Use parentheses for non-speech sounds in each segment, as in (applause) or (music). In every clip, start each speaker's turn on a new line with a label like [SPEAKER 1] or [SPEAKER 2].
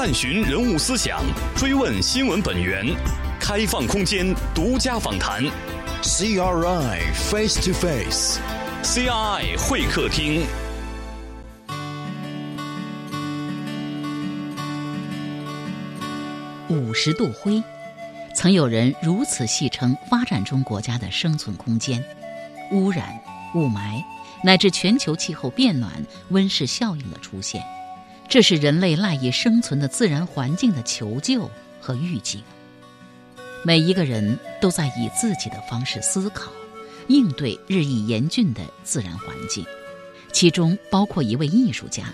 [SPEAKER 1] 探寻人物思想，追问新闻本源，开放空间，独家访谈。
[SPEAKER 2] CRI Face to Face，CRI
[SPEAKER 1] 会客厅。
[SPEAKER 3] 五十度灰，曾有人如此戏称发展中国家的生存空间：污染、雾霾，乃至全球气候变暖、温室效应的出现。这是人类赖以生存的自然环境的求救和预警。每一个人都在以自己的方式思考，应对日益严峻的自然环境，其中包括一位艺术家。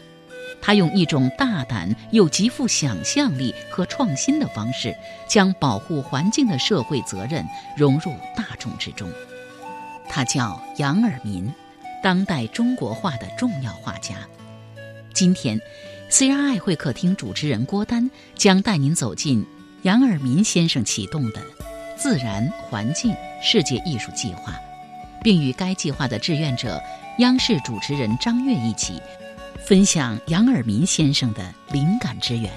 [SPEAKER 3] 他用一种大胆又极富想象力和创新的方式，将保护环境的社会责任融入大众之中。他叫杨尔民，当代中国画的重要画家。今天，CRI 会客厅主持人郭丹将带您走进杨尔民先生启动的自然环境世界艺术计划，并与该计划的志愿者、央视主持人张悦一起。分享杨尔民先生的灵感之源，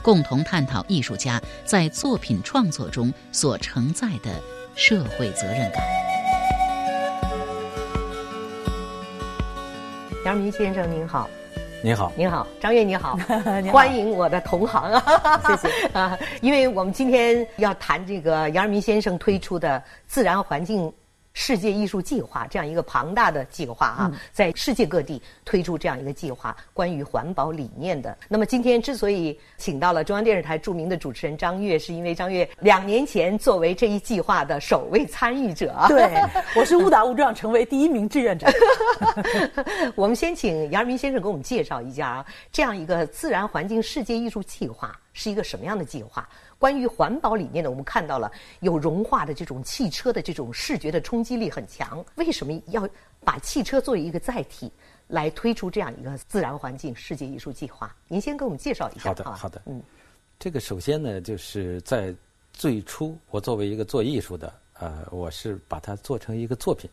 [SPEAKER 3] 共同探讨艺术家在作品创作中所承载的社会责任感。
[SPEAKER 4] 杨尔民先生您好，
[SPEAKER 5] 您好，
[SPEAKER 4] 您好，张悦你 (laughs) 好，欢迎我的同行
[SPEAKER 5] 啊，(laughs) 谢谢。(laughs) 啊，
[SPEAKER 4] 因为我们今天要谈这个杨尔民先生推出的自然环境。世界艺术计划这样一个庞大的计划啊，在世界各地推出这样一个计划，关于环保理念的。那么今天之所以请到了中央电视台著名的主持人张悦，是因为张悦两年前作为这一计划的首位参与者。
[SPEAKER 6] 对，我是误打误撞成为第一名志愿者。(laughs)
[SPEAKER 4] 我们先请杨明先生给我们介绍一下啊，这样一个自然环境世界艺术计划是一个什么样的计划？关于环保理念呢，我们看到了有融化的这种汽车的这种视觉的冲击力很强。为什么要把汽车作为一个载体来推出这样一个自然环境世界艺术计划？您先给我们介绍一下。
[SPEAKER 5] 好的，好的。嗯，这个首先呢，就是在最初，我作为一个做艺术的，呃，我是把它做成一个作品。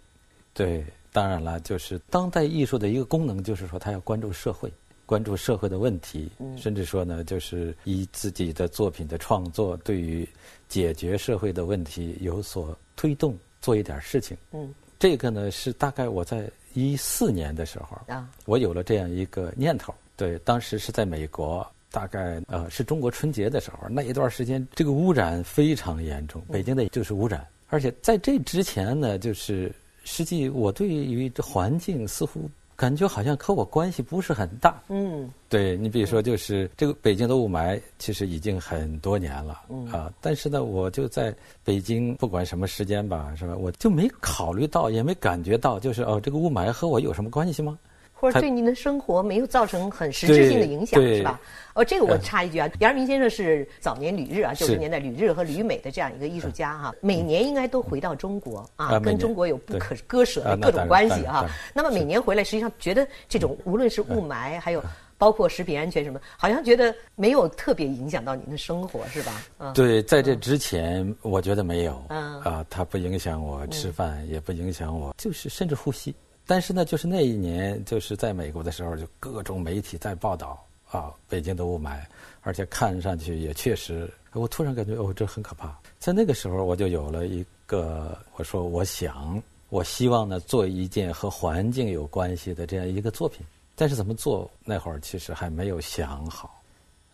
[SPEAKER 5] 对，当然了，就是当代艺术的一个功能，就是说它要关注社会。关注社会的问题，甚至说呢，就是以自己的作品的创作，对于解决社会的问题有所推动，做一点事情。嗯，这个呢是大概我在一四年的时候，啊，我有了这样一个念头。对，当时是在美国，大概呃是中国春节的时候，那一段时间这个污染非常严重，北京的就是污染，而且在这之前呢，就是实际我对于这环境似乎。感觉好像和我关系不是很大。嗯，对你比如说，就是这个北京的雾霾，其实已经很多年了。嗯啊，但是呢，我就在北京，不管什么时间吧，是吧？我就没考虑到，也没感觉到，就是哦，这个雾霾和我有什么关系吗？
[SPEAKER 4] 或者对您的生活没有造成很实质性的影响，是吧？哦，这个我插一句啊，杨明先生是早年旅日啊，九十年代旅日和旅美的这样一个艺术家哈，每年应该都回到中国啊，跟中国有不可割舍的各种关系哈。那么每年回来，实际上觉得这种无论是雾霾，还有包括食品安全什么，好像觉得没有特别影响到您的生活，是吧？
[SPEAKER 5] 对，在这之前，我觉得没有啊，它不影响我吃饭，也不影响我，就是甚至呼吸。但是呢，就是那一年，就是在美国的时候，就各种媒体在报道啊，北京的雾霾，而且看上去也确实，我突然感觉哦，这很可怕。在那个时候，我就有了一个，我说我想，我希望呢，做一件和环境有关系的这样一个作品。但是怎么做，那会儿其实还没有想好。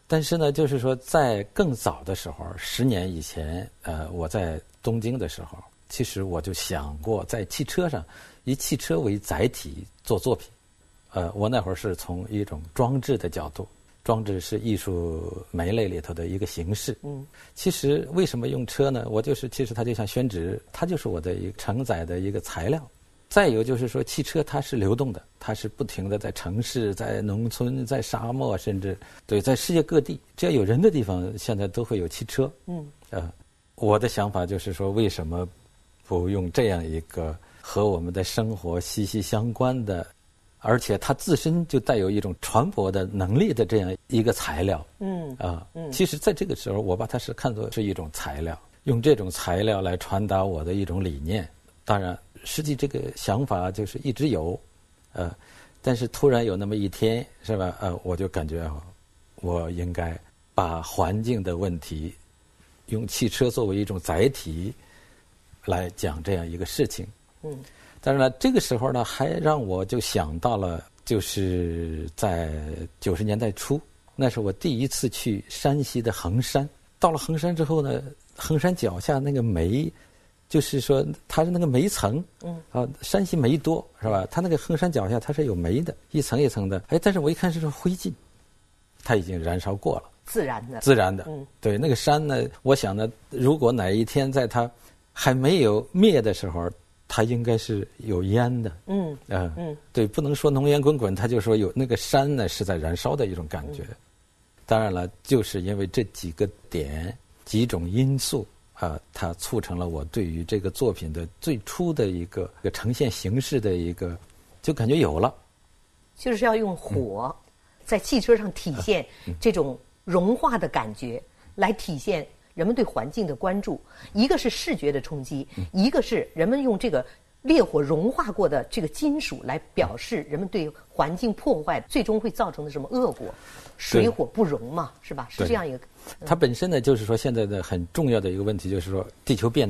[SPEAKER 5] 但是呢，就是说，在更早的时候，十年以前，呃，我在东京的时候，其实我就想过在汽车上。以汽车为载体做作品，呃，我那会儿是从一种装置的角度，装置是艺术门类里头的一个形式。嗯，其实为什么用车呢？我就是其实它就像宣纸，它就是我的一个承载的一个材料。再有就是说，汽车它是流动的，它是不停的在城市、在农村、在沙漠，甚至对在世界各地，只要有人的地方，现在都会有汽车。嗯，呃，我的想法就是说，为什么不用这样一个？和我们的生活息息相关的，而且它自身就带有一种传播的能力的这样一个材料。嗯啊，其实在这个时候，我把它是看作是一种材料，用这种材料来传达我的一种理念。当然，实际这个想法就是一直有，呃，但是突然有那么一天，是吧？呃，我就感觉我应该把环境的问题用汽车作为一种载体来讲这样一个事情。嗯，但是呢，这个时候呢，还让我就想到了，就是在九十年代初，那是我第一次去山西的衡山。到了衡山之后呢，衡山脚下那个煤，就是说它是那个煤层，嗯，啊，山西煤多是吧？它那个衡山脚下它是有煤的，一层一层的。哎，但是我一看是灰烬，它已经燃烧过了，
[SPEAKER 4] 自然的，
[SPEAKER 5] 自然的。嗯，对，那个山呢，我想呢，如果哪一天在它还没有灭的时候。它应该是有烟的，嗯，啊，嗯，对，不能说浓烟滚滚，它就说有那个山呢是在燃烧的一种感觉。当然了，就是因为这几个点、几种因素啊，它促成了我对于这个作品的最初的一个呈现形式的一个，就感觉有了，
[SPEAKER 4] 就是要用火在汽车上体现这种融化的感觉，来体现。人们对环境的关注，一个是视觉的冲击，一个是人们用这个烈火融化过的这个金属来表示人们对环境破坏最终会造成的什么恶果，水火不容嘛，是吧？是这样一个。
[SPEAKER 5] 它本身呢，就是说现在的很重要的一个问题，就是说地球变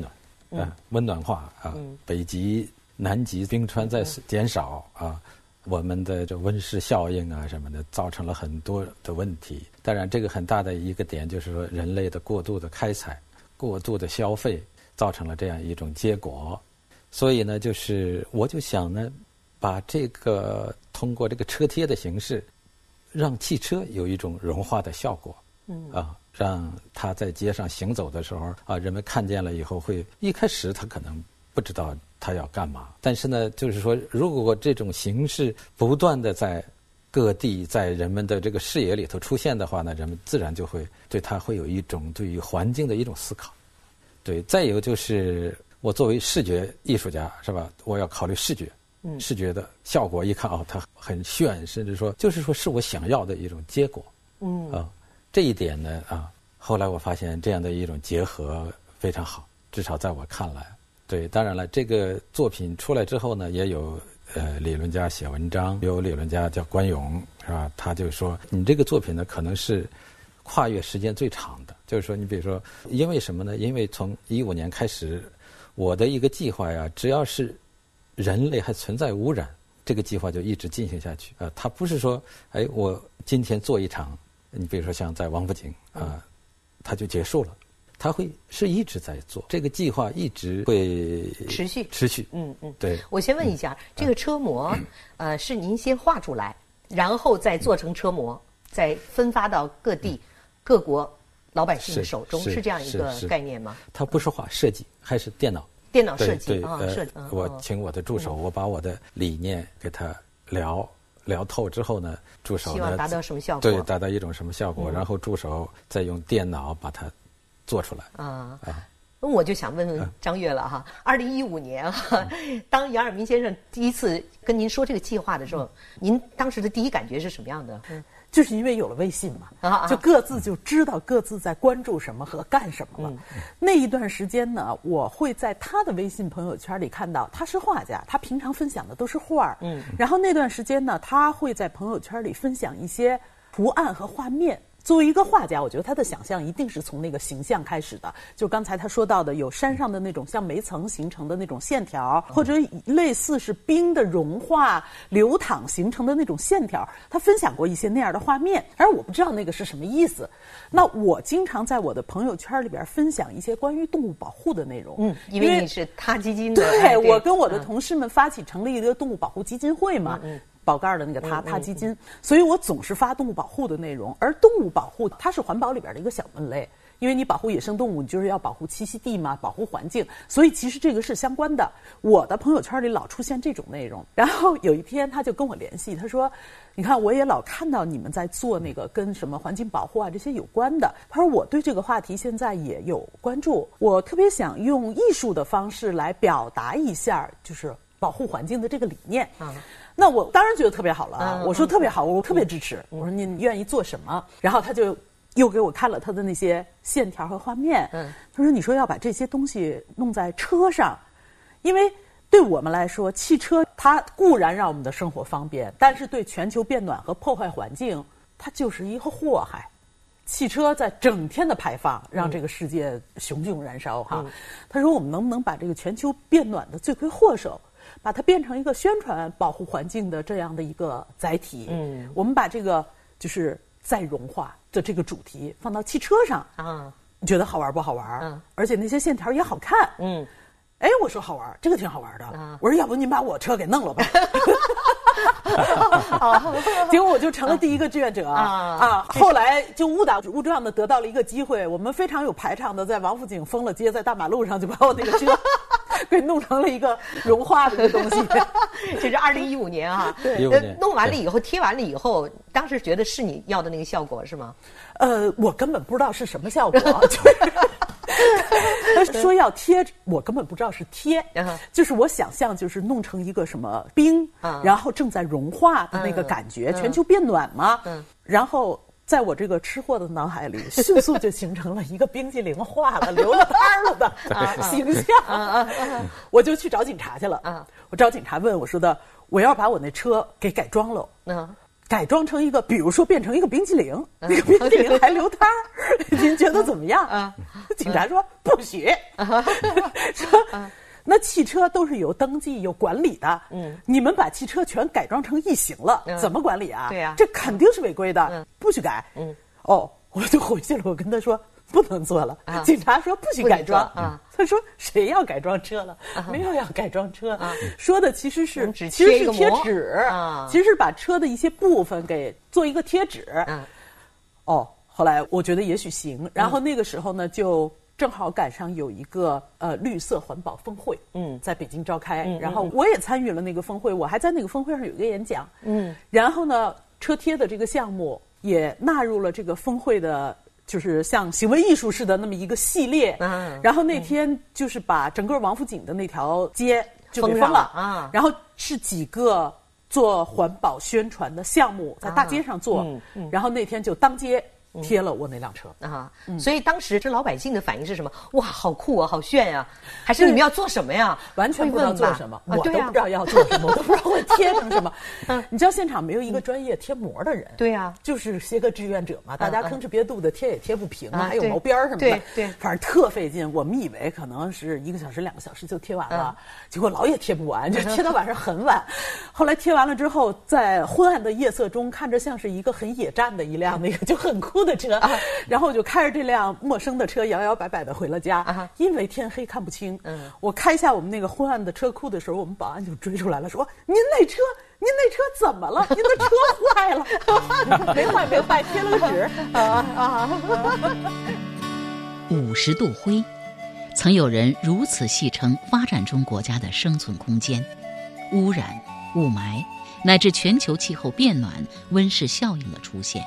[SPEAKER 5] 暖，啊，温暖化啊，北极、南极冰川在减少啊。我们的这温室效应啊什么的，造成了很多的问题。当然，这个很大的一个点就是说，人类的过度的开采、过度的消费，造成了这样一种结果。所以呢，就是我就想呢，把这个通过这个车贴的形式，让汽车有一种融化的效果。嗯啊，让它在街上行走的时候啊，人们看见了以后，会一开始他可能不知道。他要干嘛？但是呢，就是说，如果这种形式不断的在各地在人们的这个视野里头出现的话呢，人们自然就会对他会有一种对于环境的一种思考。对，再有就是我作为视觉艺术家是吧？我要考虑视觉，视觉的效果。一看哦，它很炫，甚至说就是说是我想要的一种结果。嗯啊，这一点呢啊，后来我发现这样的一种结合非常好，至少在我看来。对，当然了，这个作品出来之后呢，也有呃理论家写文章，有理论家叫关勇，是吧？他就说，你这个作品呢，可能是跨越时间最长的。就是说，你比如说，因为什么呢？因为从一五年开始，我的一个计划呀，只要是人类还存在污染，这个计划就一直进行下去。啊，他不是说，哎，我今天做一场，你比如说像在王府井啊，它就结束了。他会是一直在做这个计划，一直会
[SPEAKER 4] 持续
[SPEAKER 5] 持续。嗯嗯，对。
[SPEAKER 4] 我先问一下，这个车模，呃，是您先画出来，然后再做成车模，再分发到各地各国老百姓的手中，是这样一个概念吗？
[SPEAKER 5] 他不是画设计，还是电脑？
[SPEAKER 4] 电脑设计啊，设计。
[SPEAKER 5] 我请我的助手，我把我的理念给他聊聊透之后呢，助手
[SPEAKER 4] 希望达到什么效果？
[SPEAKER 5] 对，达到一种什么效果？然后助手再用电脑把它。做出来啊
[SPEAKER 4] 啊！那我就想问问张悦了哈。二零一五年哈，当杨尔明先生第一次跟您说这个计划的时候，您当时的第一感觉是什么样的？嗯，
[SPEAKER 6] 就是因为有了微信嘛，就各自就知道各自在关注什么和干什么了。那一段时间呢，我会在他的微信朋友圈里看到他是画家，他平常分享的都是画儿。嗯，然后那段时间呢，他会在朋友圈里分享一些图案和画面。作为一个画家，我觉得他的想象一定是从那个形象开始的。就刚才他说到的，有山上的那种像煤层形成的那种线条，或者类似是冰的融化流淌形成的那种线条。他分享过一些那样的画面，而我不知道那个是什么意思。那我经常在我的朋友圈里边分享一些关于动物保护的内容。嗯，
[SPEAKER 4] 因为你是他基金的，
[SPEAKER 6] 对我跟我的同事们发起成立一个动物保护基金会嘛。嗯。宝盖的那个他他基金，所以我总是发动物保护的内容。而动物保护它是环保里边的一个小门类，因为你保护野生动物，你就是要保护栖息地嘛，保护环境。所以其实这个是相关的。我的朋友圈里老出现这种内容。然后有一天他就跟我联系，他说：“你看，我也老看到你们在做那个跟什么环境保护啊这些有关的。”他说：“我对这个话题现在也有关注，我特别想用艺术的方式来表达一下，就是保护环境的这个理念。”啊。那我当然觉得特别好了啊！我说特别好，我特别支持。我说你愿意做什么？然后他就又给我看了他的那些线条和画面。他说：“你说要把这些东西弄在车上，因为对我们来说，汽车它固然让我们的生活方便，但是对全球变暖和破坏环境，它就是一个祸害。”汽车在整天的排放让这个世界熊熊燃烧哈。他说我们能不能把这个全球变暖的罪魁祸首，把它变成一个宣传保护环境的这样的一个载体？嗯，我们把这个就是再融化的这个主题放到汽车上啊，你觉得好玩不好玩？嗯，而且那些线条也好看。嗯。哎，我说好玩，这个挺好玩的。我说要不您把我车给弄了吧。(laughs) (laughs) 结果我就成了第一个志愿者啊！后来就误打误撞的得到了一个机会，我们非常有排场的在王府井封了街，在大马路上就把我那个车给弄成了一个融化的一个东西。(laughs)
[SPEAKER 4] 这是二零一五年啊，
[SPEAKER 5] 对，
[SPEAKER 4] 弄完了以后贴完了以后，当时觉得是你要的那个效果是吗？
[SPEAKER 6] 呃，我根本不知道是什么效果。(laughs) 他说要贴，我根本不知道是贴，就是我想象就是弄成一个什么冰，然后正在融化的那个感觉，全球变暖嘛。然后在我这个吃货的脑海里，(laughs) 迅速就形成了一个冰激凌化了、(laughs) 流了汤了的形象。(laughs) 我就去找警察去了。我找警察问我说的，我要把我那车给改装了。改装成一个，比如说变成一个冰激凌，那个冰激凌还流汤您觉得怎么样？啊，警察说不许，说那汽车都是有登记有管理的，嗯，你们把汽车全改装成异形了，怎么管理啊？
[SPEAKER 4] 对呀，
[SPEAKER 6] 这肯定是违规的，不许改。嗯，哦，我就回去了，我跟他说。不能做了，警察说不许改装。啊，他说谁要改装车了？没有要改装车，说的其实是
[SPEAKER 4] 其
[SPEAKER 6] 实是贴纸，其实是把车的一些部分给做一个贴纸。哦，后来我觉得也许行。然后那个时候呢，就正好赶上有一个呃绿色环保峰会，嗯，在北京召开，然后我也参与了那个峰会，我还在那个峰会上有一个演讲，嗯，然后呢，车贴的这个项目也纳入了这个峰会的。就是像行为艺术似的那么一个系列，嗯。然后那天就是把整个王府井的那条街就给封了。啊，然后是几个做环保宣传的项目在大街上做，然后那天就当街。贴了我那辆车啊，
[SPEAKER 4] 所以当时这老百姓的反应是什么？哇，好酷啊，好炫呀！还是你们要做什么呀？
[SPEAKER 6] 完全不知道做什么，我都不知道要做什么，我都不知道会贴成什么。(laughs) 嗯，你知道现场没有一个专业贴膜的人，
[SPEAKER 4] 对呀，
[SPEAKER 6] 就是些个志愿者嘛，大家吭哧瘪肚的贴也贴不平啊，还有毛边儿什么的，对对，反正特费劲。我们以为可能是一个小时、两个小时就贴完了，结果老也贴不完，就贴到晚上很晚。(laughs) 后来贴完了之后，在昏暗的夜色中，看着像是一个很野战的一辆那个就很酷。的车，啊然后我就开着这辆陌生的车摇摇摆摆的回了家，啊因为天黑看不清。嗯，我开下我们那个昏暗的车库的时候，我们保安就追出来了，说：“您那车，您那车怎么了？(laughs) 您的车坏了？(laughs) 没坏没坏，贴了个纸。(laughs) ”啊啊！
[SPEAKER 3] 五十度灰，曾有人如此戏称发展中国家的生存空间：污染、雾霾，乃至全球气候变暖、温室效应的出现。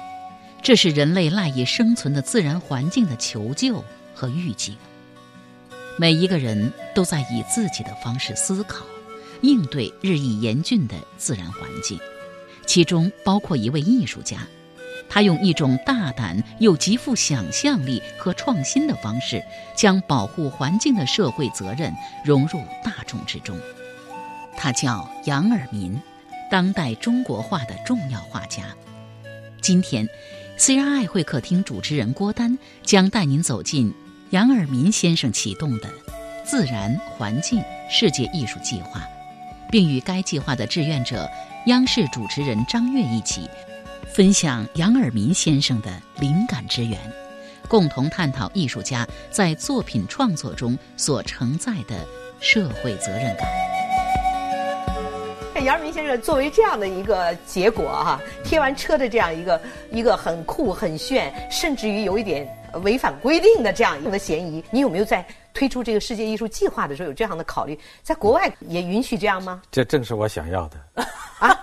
[SPEAKER 3] 这是人类赖以生存的自然环境的求救和预警。每一个人都在以自己的方式思考，应对日益严峻的自然环境，其中包括一位艺术家，他用一种大胆又极富想象力和创新的方式，将保护环境的社会责任融入大众之中。他叫杨尔民，当代中国画的重要画家。今天。CRI 会客厅主持人郭丹将带您走进杨尔民先生启动的“自然环境世界艺术计划”，并与该计划的志愿者、央视主持人张悦一起，分享杨尔民先生的灵感之源，共同探讨艺术家在作品创作中所承载的社会责任感。(laughs)
[SPEAKER 4] 杨明先生作为这样的一个结果哈，贴完车的这样一个一个很酷很炫，甚至于有一点违反规定的这样一个嫌疑，你有没有在推出这个世界艺术计划的时候有这样的考虑？在国外也允许这样吗？
[SPEAKER 5] 这正是我想要的。
[SPEAKER 6] 啊，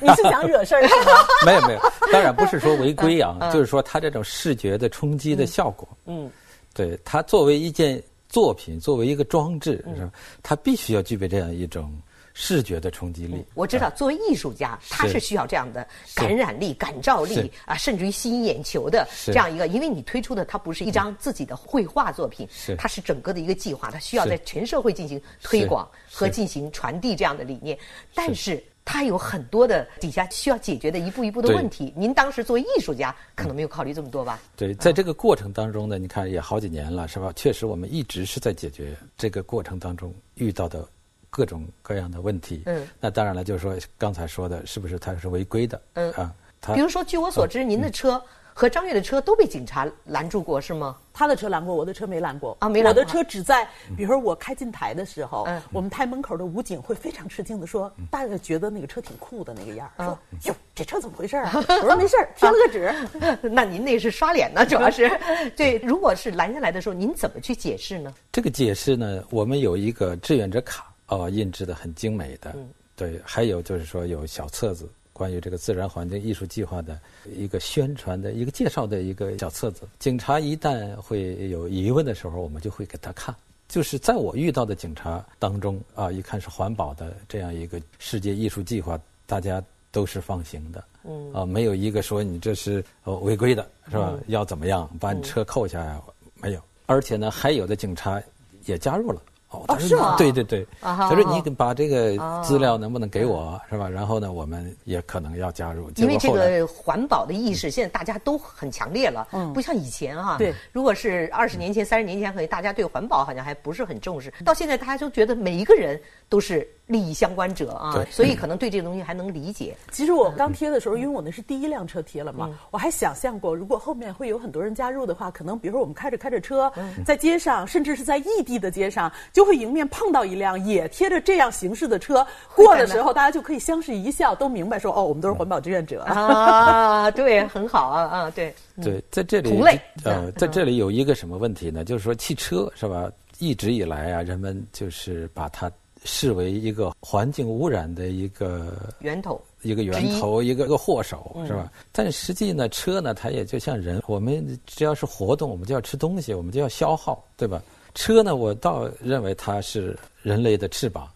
[SPEAKER 6] 你是想惹事儿是吗？(laughs)
[SPEAKER 5] 没有没有，当然不是说违规啊，就是说它这种视觉的冲击的效果。嗯，对，它作为一件作品，作为一个装置，是吧？它必须要具备这样一种。视觉的冲击力，
[SPEAKER 4] 我知道，作为艺术家，他是需要这样的感染力、感召力啊，甚至于吸引眼球的这样一个。因为你推出的它不是一张自己的绘画作品，它是整个的一个计划，它需要在全社会进行推广和进行传递这样的理念。但是它有很多的底下需要解决的一步一步的问题。您当时作为艺术家，可能没有考虑这么多吧？
[SPEAKER 5] 对，在这个过程当中呢，你看也好几年了，是吧？确实，我们一直是在解决这个过程当中遇到的各种各样的问题。嗯，那当然了，就是说刚才说的，是不是他是违规的？嗯啊，
[SPEAKER 4] 比如说，据我所知，您的车。和张悦的车都被警察拦住过，是吗？
[SPEAKER 6] 他的车拦过，我的车没拦过
[SPEAKER 4] 啊，没拦。
[SPEAKER 6] 我的车只在，比如说我开进台的时候，我们台门口的武警会非常吃惊的说：“大家觉得那个车挺酷的那个样儿，说哟，这车怎么回事啊？” (laughs) 我说：“没事儿，贴了个纸。(laughs) ”
[SPEAKER 4] 那您那是刷脸呢，主要是 (laughs) 对。如果是拦下来的时候，您怎么去解释呢？
[SPEAKER 5] 这个解释呢，我们有一个志愿者卡，哦，印制的很精美的，对，还有就是说有小册子。关于这个自然环境艺术计划的一个宣传的一个介绍的一个小册子，警察一旦会有疑问的时候，我们就会给他看。就是在我遇到的警察当中啊，一看是环保的这样一个世界艺术计划，大家都是放行的，嗯啊，没有一个说你这是呃违规的，是吧？要怎么样把你车扣下呀？没有，而且呢，还有的警察也加入了。
[SPEAKER 4] 哦，是吗？
[SPEAKER 5] 对对对，他说你把这个资料能不能给我，是吧？然后呢，我们也可能要加入。
[SPEAKER 4] 因为这个环保的意识现在大家都很强烈了，不像以前哈。
[SPEAKER 6] 对，
[SPEAKER 4] 如果是二十年前、三十年前，可能大家对环保好像还不是很重视。到现在，大家都觉得每一个人都是。利益相关者啊，所以可能对这个东西还能理解。
[SPEAKER 6] 其实我刚贴的时候，因为我那是第一辆车贴了嘛，我还想象过，如果后面会有很多人加入的话，可能比如说我们开着开着车，在街上，甚至是在异地的街上，就会迎面碰到一辆也贴着这样形式的车，过的时候大家就可以相视一笑，都明白说哦，我们都是环保志愿者 (laughs)
[SPEAKER 4] 啊，对，很好啊啊，对，
[SPEAKER 5] 对，在这里
[SPEAKER 4] 同类
[SPEAKER 5] 呃，在这里有一个什么问题呢？就是说汽车是吧？一直以来啊，人们就是把它。视为一个环境污染的一个
[SPEAKER 4] 源头，
[SPEAKER 5] 一个源头，一个个祸首，是吧？但实际呢，车呢，它也就像人，我们只要是活动，我们就要吃东西，我们就要消耗，对吧？车呢，我倒认为它是人类的翅膀，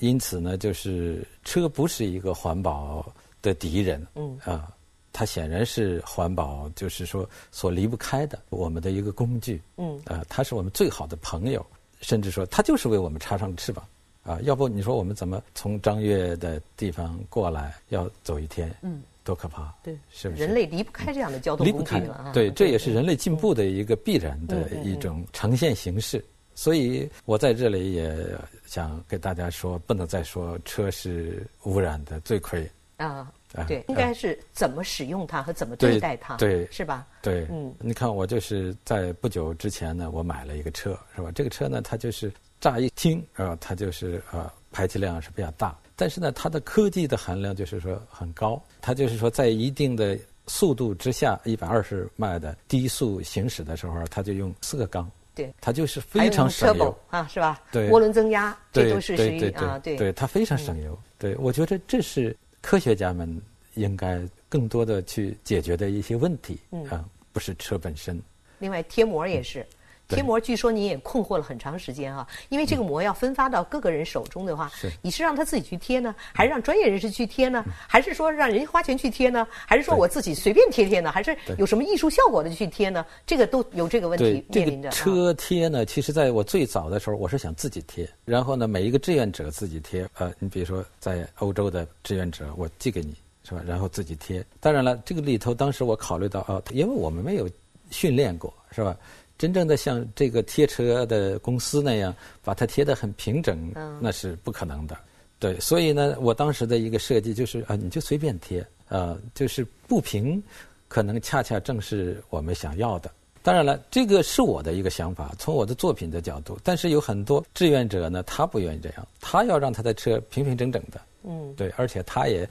[SPEAKER 5] 因此呢，就是车不是一个环保的敌人，嗯啊，它显然是环保，就是说所离不开的我们的一个工具，嗯啊，它是我们最好的朋友，甚至说它就是为我们插上翅膀。啊，要不你说我们怎么从张悦的地方过来？要走一天，嗯，多可怕！
[SPEAKER 4] 对，
[SPEAKER 5] 是不
[SPEAKER 4] 是？人类离不开这样的交通工具了。
[SPEAKER 5] 对，这也是人类进步的一个必然的一种呈现形式。所以我在这里也想给大家说，不能再说车是污染的罪魁啊。
[SPEAKER 4] 对，应该是怎么使用它和怎么对待它，
[SPEAKER 5] 对，
[SPEAKER 4] 是吧？
[SPEAKER 5] 对，嗯，你看我就是在不久之前呢，我买了一个车，是吧？这个车呢，它就是乍一听啊，它就是呃排气量是比较大，但是呢，它的科技的含量就是说很高，它就是说在一定的速度之下，一百二十迈的低速行驶的时候，它就用四个缸，
[SPEAKER 4] 对，
[SPEAKER 5] 它就是非常省油
[SPEAKER 4] 啊，是吧？
[SPEAKER 5] 对，
[SPEAKER 4] 涡轮增压，
[SPEAKER 5] 这
[SPEAKER 4] 都是属于啊，对，
[SPEAKER 5] 对，它非常省油。对，我觉得这是。科学家们应该更多的去解决的一些问题啊，不是车本身。
[SPEAKER 4] 另外，贴膜也是。贴膜，据说你也困惑了很长时间啊，因为这个膜要分发到各个人手中的话，你是让他自己去贴呢，还是让专业人士去贴呢？还是说让人家花钱去贴呢？还是说我自己随便贴贴呢？还是有什么艺术效果的去贴呢？这个都有这个问题面临着。
[SPEAKER 5] 车贴呢，其实在我最早的时候，我是想自己贴，然后呢，每一个志愿者自己贴。呃，你比如说在欧洲的志愿者，我寄给你，是吧？然后自己贴。当然了，这个里头当时我考虑到啊，因为我们没有训练过，是吧？真正的像这个贴车的公司那样，把它贴得很平整，那是不可能的。对，所以呢，我当时的一个设计就是啊，你就随便贴，啊，就是不平，可能恰恰正是我们想要的。当然了，这个是我的一个想法，从我的作品的角度。但是有很多志愿者呢，他不愿意这样，他要让他的车平平整整的。嗯，对，而且他也，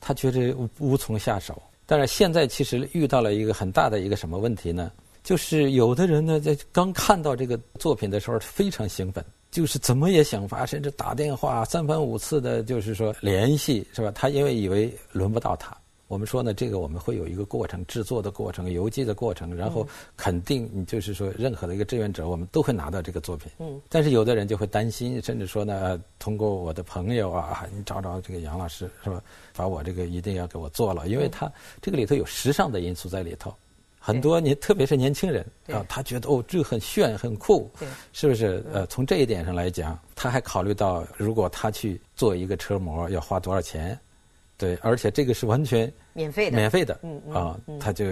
[SPEAKER 5] 他觉得无从下手。但是现在其实遇到了一个很大的一个什么问题呢？就是有的人呢，在刚看到这个作品的时候非常兴奋，就是怎么也想法，甚至打电话三番五次的，就是说联系，是吧？他因为以为轮不到他。我们说呢，这个我们会有一个过程，制作的过程，邮寄的过程，然后肯定你就是说，任何的一个志愿者，我们都会拿到这个作品。嗯。但是有的人就会担心，甚至说呢，通过我的朋友啊，你找找这个杨老师，是吧？把我这个一定要给我做了，因为他这个里头有时尚的因素在里头。很多年，特别是年轻人啊，他觉得哦，这很炫很酷，是不是？呃，从这一点上来讲，他还考虑到，如果他去做一个车模要花多少钱，对，而且这个是完全
[SPEAKER 4] 免费的，
[SPEAKER 5] 免费的，嗯啊，他就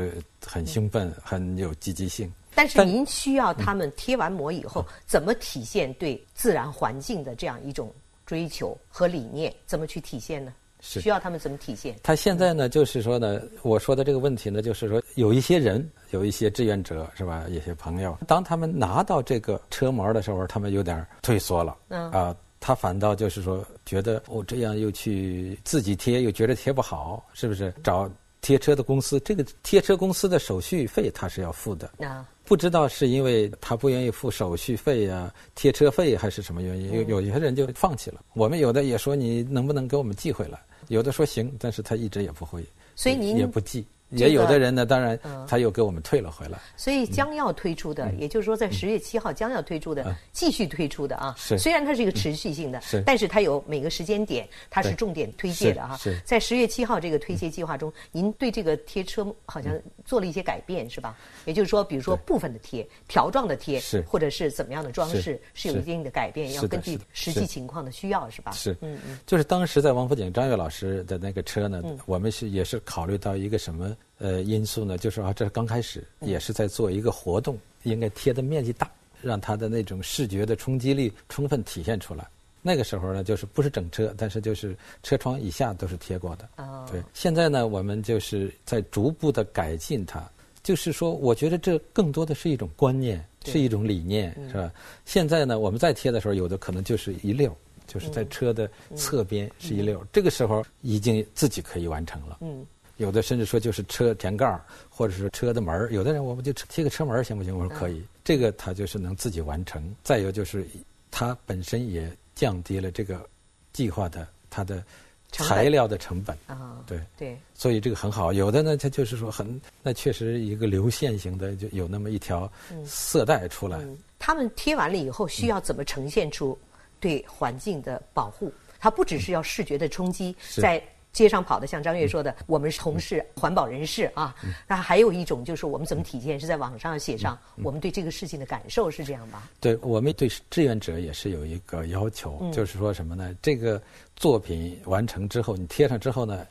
[SPEAKER 5] 很兴奋，很有积极性。
[SPEAKER 4] 但是您需要他们贴完膜以后，怎么体现对自然环境的这样一种追求和理念？怎么去体现呢？
[SPEAKER 5] 是
[SPEAKER 4] 需要他们怎么体现？
[SPEAKER 5] 他现在呢，就是说呢，我说的这个问题呢，就是说有一些人，有一些志愿者，是吧？一些朋友，当他们拿到这个车模的时候，他们有点退缩了。嗯啊，他反倒就是说，觉得哦，这样又去自己贴，又觉得贴不好，是不是？找贴车的公司，这个贴车公司的手续费他是要付的。啊，不知道是因为他不愿意付手续费呀、贴车费，还是什么原因？有有些人就放弃了。我们有的也说，你能不能给我们寄回来？有的说行，但是他一直也不会，
[SPEAKER 4] 所以您
[SPEAKER 5] 也不寄。也有的人呢，当然他又给我们退了回来。
[SPEAKER 4] 所以将要推出的，也就是说在十月七号将要推出的，继续推出的啊。虽然它是一个持续性的，但是它有每个时间点，它是重点推介的哈。在十月七号这个推介计划中，您对这个贴车好像做了一些改变是吧？也就是说，比如说部分的贴、条状的贴，或者是怎么样的装饰，是。有一定的改变，要根据实际情况的需要是吧？
[SPEAKER 5] 是，嗯嗯。就是当时在王府井张悦老师的那个车呢，我们是也是考虑到一个什么？呃，因素呢，就是啊，这刚开始也是在做一个活动，应该贴的面积大，让它的那种视觉的冲击力充分体现出来。那个时候呢，就是不是整车，但是就是车窗以下都是贴过的。哦。对，现在呢，我们就是在逐步的改进它。就是说，我觉得这更多的是一种观念，是一种理念，是吧？现在呢，我们再贴的时候，有的可能就是一溜，就是在车的侧边是一溜，这个时候已经自己可以完成了。嗯。有的甚至说就是车前盖儿，或者是车的门儿。有的人我们就贴个车门儿行不行？我说可以。这个他就是能自己完成。再有就是，它本身也降低了这个计划的它的材料的成本。啊，对
[SPEAKER 4] 对。
[SPEAKER 5] 所以这个很好。有的呢，它就是说很，那确实一个流线型的，就有那么一条色带出来。
[SPEAKER 4] 他们贴完了以后，需要怎么呈现出对环境的保护？它不只是要视觉的冲击，在。街上跑的，像张悦说的，我们是从事环保人士啊。那还有一种就是我们怎么体现，是在网上写上我们对这个事情的感受，是这样吧？
[SPEAKER 5] 对，我们对志愿者也是有一个要求，就是说什么呢？这个作品完成之后，你贴上之后呢，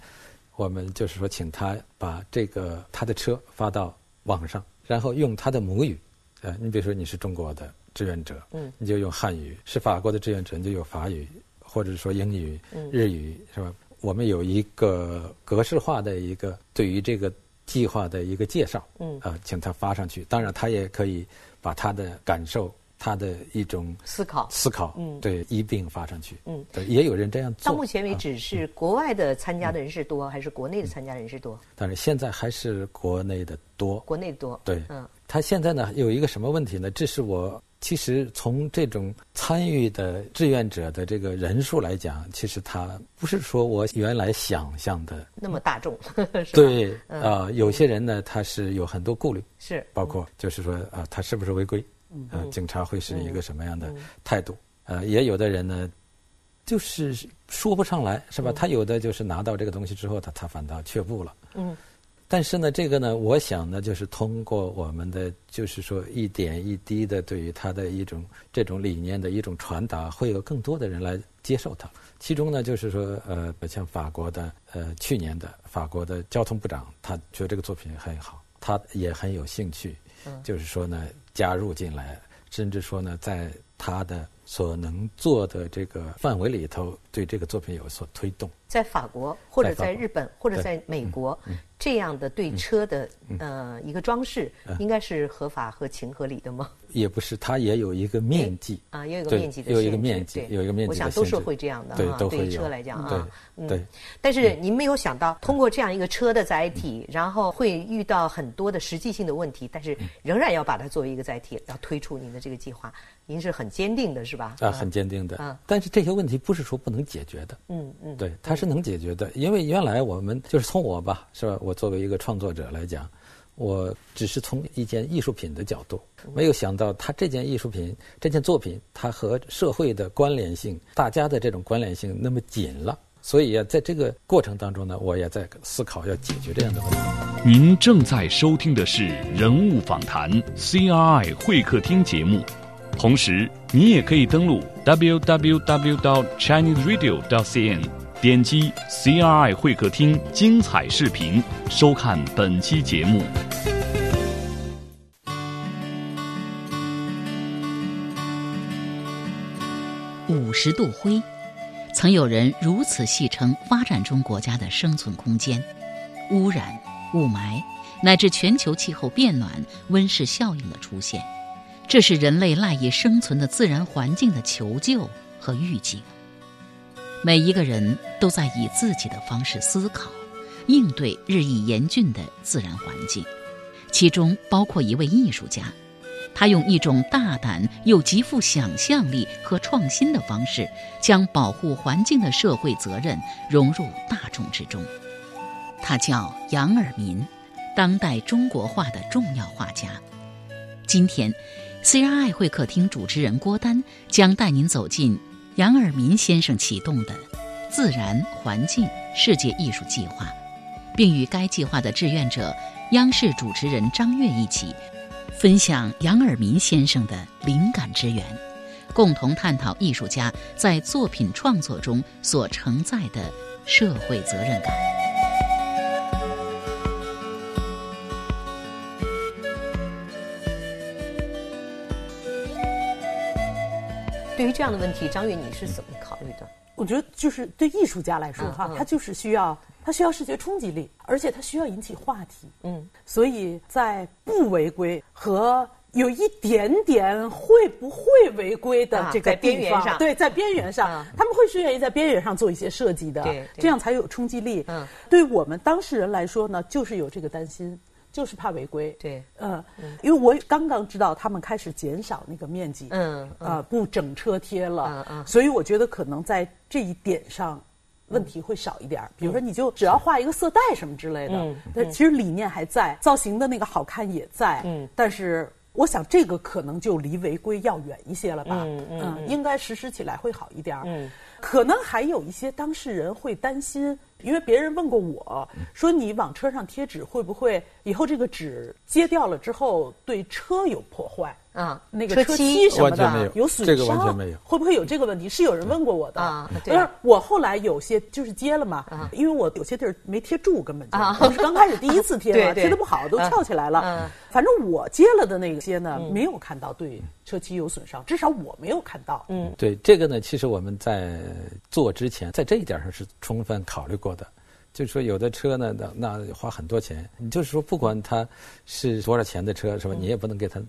[SPEAKER 5] 我们就是说请他把这个他的车发到网上，然后用他的母语，呃，你比如说你是中国的志愿者，嗯，你就用汉语；是法国的志愿者，你就用法语，或者说英语、日语，是吧？我们有一个格式化的一个对于这个计划的一个介绍，嗯，啊，请他发上去。当然，他也可以把他的感受、他的一种
[SPEAKER 4] 思考、
[SPEAKER 5] 思考，嗯，对，一并发上去。嗯，对，也有人这样做。
[SPEAKER 4] 到目前为止，是国外的参加的人士多，还是国内的参加人士多？
[SPEAKER 5] 但是现在还是国内的多。
[SPEAKER 4] 国内多。
[SPEAKER 5] 对，嗯，他现在呢有一个什么问题呢？这是我。其实从这种参与的志愿者的这个人数来讲，其实他不是说我原来想象的
[SPEAKER 4] 那么大众。(laughs)
[SPEAKER 5] 对啊，有些人呢，他是有很多顾虑，
[SPEAKER 4] 是
[SPEAKER 5] 包括就是说啊，他是不是违规？嗯，警察会是一个什么样的态度？呃，也有的人呢，就是说不上来，是吧？他有的就是拿到这个东西之后，他他反倒却步了。嗯。但是呢，这个呢，我想呢，就是通过我们的，就是说一点一滴的对于他的一种这种理念的一种传达，会有更多的人来接受它。其中呢，就是说，呃，像法国的，呃，去年的法国的交通部长，他觉得这个作品很好，他也很有兴趣，就是说呢，加入进来，甚至说呢，在他的所能做的这个范围里头，对这个作品有所推动。
[SPEAKER 4] 在法国，或者在日本，或者在美国。这样的对车的呃一个装饰，应该是合法合情合理的吗？
[SPEAKER 5] 也不是，它也有一个面积。
[SPEAKER 4] 啊，也有个面积的
[SPEAKER 5] 有一个面积，有一个面积
[SPEAKER 4] 我想都是会这样的
[SPEAKER 5] 啊，
[SPEAKER 4] 对车来讲
[SPEAKER 5] 啊，对。
[SPEAKER 4] 但是您没有想到，通过这样一个车的载体，然后会遇到很多的实际性的问题，但是仍然要把它作为一个载体，要推出您的这个计划，您是很坚定的，是吧？
[SPEAKER 5] 啊，很坚定的。啊，但是这些问题不是说不能解决的。嗯嗯，对，它是是能解决的，因为原来我们就是从我吧，是吧？我作为一个创作者来讲，我只是从一件艺术品的角度，没有想到他这件艺术品、这件作品，它和社会的关联性、大家的这种关联性那么紧了。所以啊，在这个过程当中呢，我也在思考要解决这样的问题。
[SPEAKER 1] 您正在收听的是《人物访谈》CRI 会客厅节目，同时你也可以登录 www.chineseradio.cn。点击 CRI 会客厅精彩视频，收看本期节目。
[SPEAKER 3] 五十度灰，曾有人如此戏称发展中国家的生存空间：污染、雾霾，乃至全球气候变暖、温室效应的出现，这是人类赖以生存的自然环境的求救和预警。每一个人都在以自己的方式思考，应对日益严峻的自然环境，其中包括一位艺术家，他用一种大胆又极富想象力和创新的方式，将保护环境的社会责任融入大众之中。他叫杨尔民，当代中国画的重要画家。今天，CRI 会客厅主持人郭丹将带您走进。杨尔民先生启动的“自然环境世界艺术计划”，并与该计划的志愿者、央视主持人张悦一起，分享杨尔民先生的灵感之源，共同探讨艺术家在作品创作中所承载的社会责任感。
[SPEAKER 4] 对于这样的问题，张悦，你是怎么考虑的？
[SPEAKER 6] 我觉得，就是对艺术家来说，哈，他就是需要，他需要视觉冲击力，而且他需要引起话题。嗯，所以在不违规和有一点点会不会违规的这个
[SPEAKER 4] 边缘上，
[SPEAKER 6] 对，在边缘上，他们会是愿意在边缘上做一些设计的，这样才有冲击力。嗯，对我们当事人来说呢，就是有这个担心。就是怕违规，
[SPEAKER 4] 对，
[SPEAKER 6] 嗯，因为我刚刚知道他们开始减少那个面积，嗯，啊，不整车贴了，嗯嗯，所以我觉得可能在这一点上，问题会少一点。比如说，你就只要画一个色带什么之类的，嗯，但其实理念还在，造型的那个好看也在，嗯，但是我想这个可能就离违规要远一些了吧，嗯嗯，应该实施起来会好一点，嗯，可能还有一些当事人会担心。因为别人问过我，说你往车上贴纸会不会以后这个纸揭掉了之后对车有破坏？啊，那个车漆什么的有损伤，
[SPEAKER 5] 这个完全没有。
[SPEAKER 6] 会不会有这个问题？是有人问过我的。啊，对。我后来有些就是揭了嘛，因为我有些地儿没贴住，根本就。啊。是刚开始第一次贴嘛，(laughs) 贴的不好都翘起来了。嗯。反正我揭了的那些呢，没有看到对车漆有损伤，至少我没有看到。
[SPEAKER 5] 嗯。对这个呢，其实我们在做之前，在这一点上是充分考虑过的。就是说，有的车呢，那那花很多钱。你就是说，不管它是多少钱的车，是吧？你也不能给它。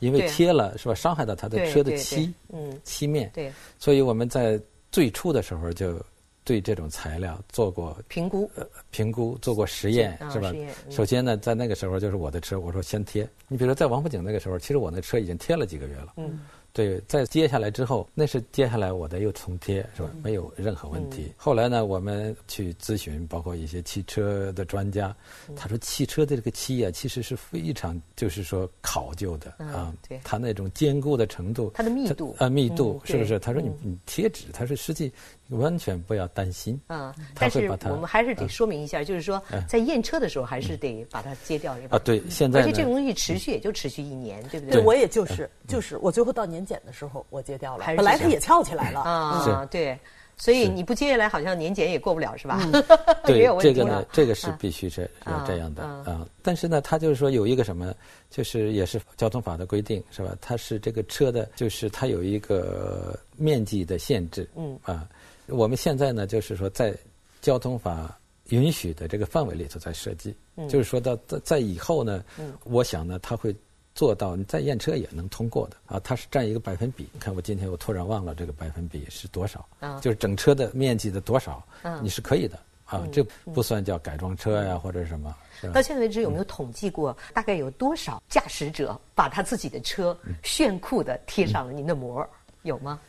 [SPEAKER 5] 因为贴了是吧？伤害到他的车的漆，嗯，漆面。
[SPEAKER 4] 对。
[SPEAKER 5] 所以我们在最初的时候就对这种材料做过
[SPEAKER 4] 评估，呃
[SPEAKER 5] 评估做过实验是吧？首先呢，在那个时候就是我的车，我说先贴。你比如说在王府井那个时候，其实我那车已经贴了几个月了。嗯。对，在接下来之后，那是接下来我的又重贴，是吧？没有任何问题。后来呢，我们去咨询，包括一些汽车的专家，他说汽车的这个漆啊，其实是非常就是说考究的啊，它那种坚固的程度，
[SPEAKER 4] 它的密度
[SPEAKER 5] 啊，密度是不是？他说你你贴纸，他说实际。完全不要担心。
[SPEAKER 4] 嗯，但是我们还是得说明一下，就是说在验车的时候还是得把它揭掉，是吧？
[SPEAKER 5] 啊，对，现在
[SPEAKER 4] 而且这个东西持续也就持续一年，对不对？
[SPEAKER 6] 对，我也就是就是我最后到年检的时候我揭掉了，本来它也翘起来了。
[SPEAKER 4] 啊，对，所以你不揭下来，好像年检也过不了，是吧？(laughs)
[SPEAKER 5] 对，这个呢，这个是必须是要这样的啊。但是呢，它就是说有一个什么，就是也是交通法的规定，是吧？它是这个车的，就是它有一个面积的限制，嗯。啊。我们现在呢，就是说在交通法允许的这个范围里头在设计，就是说到在在以后呢，我想呢，他会做到你再验车也能通过的啊。它是占一个百分比，你看我今天我突然忘了这个百分比是多少，就是整车的面积的多少，你是可以的啊。这不算叫改装车呀或者什么。
[SPEAKER 4] 到现在为止有没有统计过，大概有多少驾驶者把他自己的车炫酷的贴上了您的膜？有吗？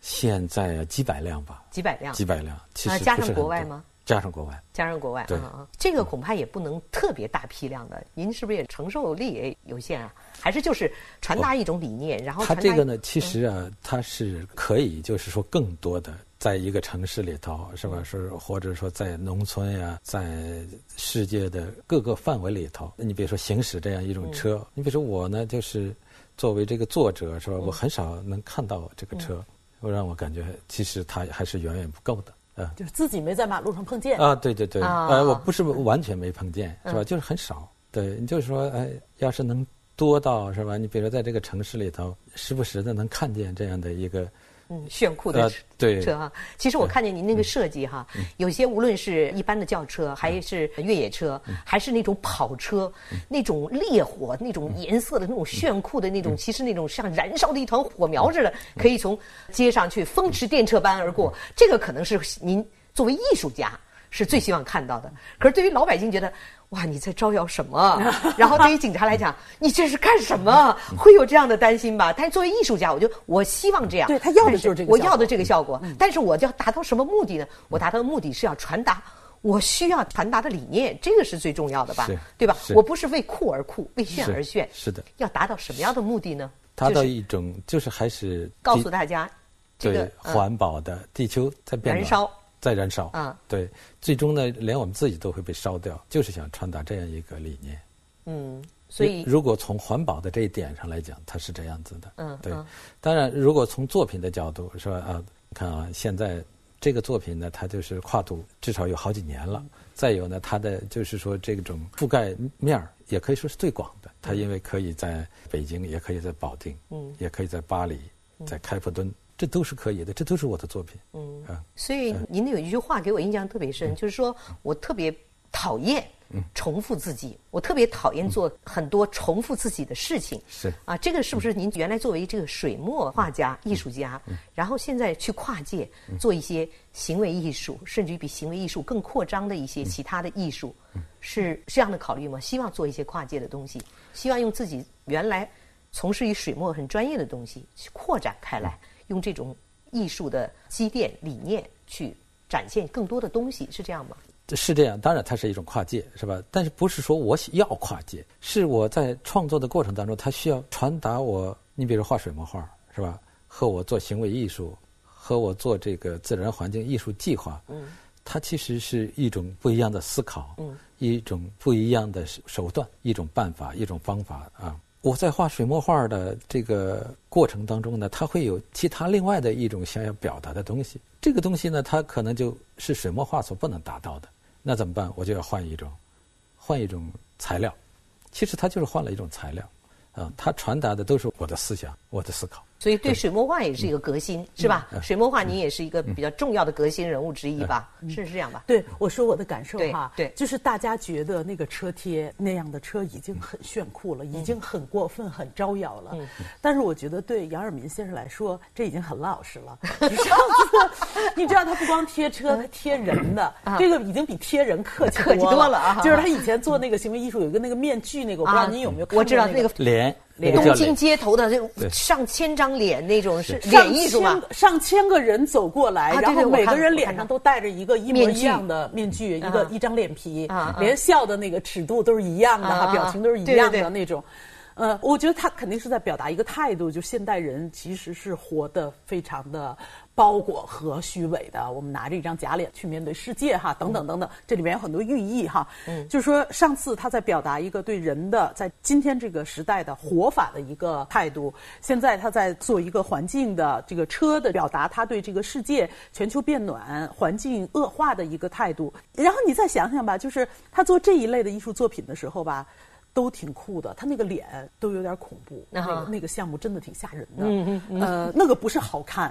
[SPEAKER 5] 现在啊几百辆吧，
[SPEAKER 4] 几百辆，
[SPEAKER 5] 几百辆，其实
[SPEAKER 4] 加上国外吗？
[SPEAKER 5] 加上国外，
[SPEAKER 4] 加上国外，对。啊，这个恐怕也不能特别大批量的，您是不是也承受力也有限啊？还是就是传达一种理念，然后
[SPEAKER 5] 它这个呢，其实啊，它是可以，就是说更多的，在一个城市里头，是吧？是或者说在农村呀，在世界的各个范围里头，你比如说行驶这样一种车，你比如说我呢，就是作为这个作者，是吧？我很少能看到这个车。会让我感觉，其实它还是远远不够的
[SPEAKER 6] 就是自己没在马路上碰见
[SPEAKER 5] 啊，对对对，呃，我不是完全没碰见，是吧？就是很少。对，你就是说，哎，要是能多到是吧？你比如说在这个城市里头，时不时的能看见这样的一个。
[SPEAKER 4] 嗯，炫酷的车哈。其实我看见您那个设计哈，有些无论是一般的轿车，还是越野车，还是那种跑车，那种烈火、那种颜色的那种炫酷的那种，其实那种像燃烧的一团火苗似的，可以从街上去风驰电掣般而过。这个可能是您作为艺术家是最希望看到的。可是对于老百姓觉得。哇，你在招摇什么？(laughs) 然后对于警察来讲，你这是干什么？会有这样的担心吧？但是作为艺术家，我就我希望这样。
[SPEAKER 6] 对他要的就是这个，
[SPEAKER 4] 我要的这个效果。但是我要达到什么目的呢？我达到的目的是要传达我需要传达的理念，这个是最重要的吧？对吧？我不是为酷而酷，为炫而炫。
[SPEAKER 5] 是的。
[SPEAKER 4] 要达到什么样的目的呢？
[SPEAKER 5] 达到一种就是还是
[SPEAKER 4] 告诉大家，这个
[SPEAKER 5] 环保的地球在变
[SPEAKER 4] 燃烧。
[SPEAKER 5] 在燃烧啊！对，最终呢，连我们自己都会被烧掉，就是想传达这样一个理念。
[SPEAKER 4] 嗯，所以
[SPEAKER 5] 如果从环保的这一点上来讲，它是这样子的。嗯，对。当然，如果从作品的角度说啊，看啊，现在这个作品呢，它就是跨度至少有好几年了。再有呢，它的就是说这种覆盖面儿也可以说是最广的。它因为可以在北京，也可以在保定，嗯，也可以在巴黎，在开普敦。这都是可以的，这都是我的作品。嗯。
[SPEAKER 4] 啊，所以您有一句话给我印象特别深，就是说我特别讨厌重复自己，我特别讨厌做很多重复自己的事情。
[SPEAKER 5] 是。
[SPEAKER 4] 啊，这个是不是您原来作为这个水墨画家、艺术家，然后现在去跨界做一些行为艺术，甚至于比行为艺术更扩张的一些其他的艺术，是这样的考虑吗？希望做一些跨界的东西，希望用自己原来从事于水墨很专业的东西去扩展开来。用这种艺术的积淀理念去展现更多的东西，是这样吗？
[SPEAKER 5] 是这样，当然它是一种跨界，是吧？但是不是说我要跨界，是我在创作的过程当中，它需要传达我。你比如画水墨画，是吧？和我做行为艺术，和我做这个自然环境艺术计划，嗯，它其实是一种不一样的思考，嗯，一种不一样的手段，一种办法，一种方法啊。我在画水墨画的这个过程当中呢，它会有其他另外的一种想要表达的东西。这个东西呢，它可能就是水墨画所不能达到的。那怎么办？我就要换一种，换一种材料。其实它就是换了一种材料，啊，它传达的都是我的思想，我的思考。
[SPEAKER 4] 所以对水墨画也是一个革新，是吧？水墨画你也是一个比较重要的革新人物之一吧？是是这样吧？
[SPEAKER 6] 对，我说我的感受哈，
[SPEAKER 4] 对，
[SPEAKER 6] 就是大家觉得那个车贴那样的车已经很炫酷了，已经很过分、很招摇了。嗯。但是我觉得对杨尔民先生来说，这已经很老实了。你知道，(laughs) 你知道他不光贴车，他贴人的，这个已经比贴人客气
[SPEAKER 4] 多了啊！
[SPEAKER 6] 就是他以前做那个行为艺术，有一个那个面具，那个我不知道您有没有？
[SPEAKER 4] 我知道那个
[SPEAKER 5] 脸。
[SPEAKER 4] 东京街头的这种上千张脸那种是。脸艺术
[SPEAKER 6] 吗？上千个人走过来，然后每个人脸上都带着一个一模一样的面具，一个一张脸皮，连笑的那个尺度都是一样的，哈，表情都是一样的那种。呃，我觉得他肯定是在表达一个态度，就现代人其实是活得非常的。包裹和虚伪的，我们拿着一张假脸去面对世界哈，等等等等，这里面有很多寓意哈。嗯，就是说上次他在表达一个对人的在今天这个时代的活法的一个态度，现在他在做一个环境的这个车的表达，他对这个世界全球变暖、环境恶化的一个态度。然后你再想想吧，就是他做这一类的艺术作品的时候吧。都挺酷的，他那个脸都有点恐怖，那个那个项目真的挺吓人的。嗯嗯呃，那个不是好看，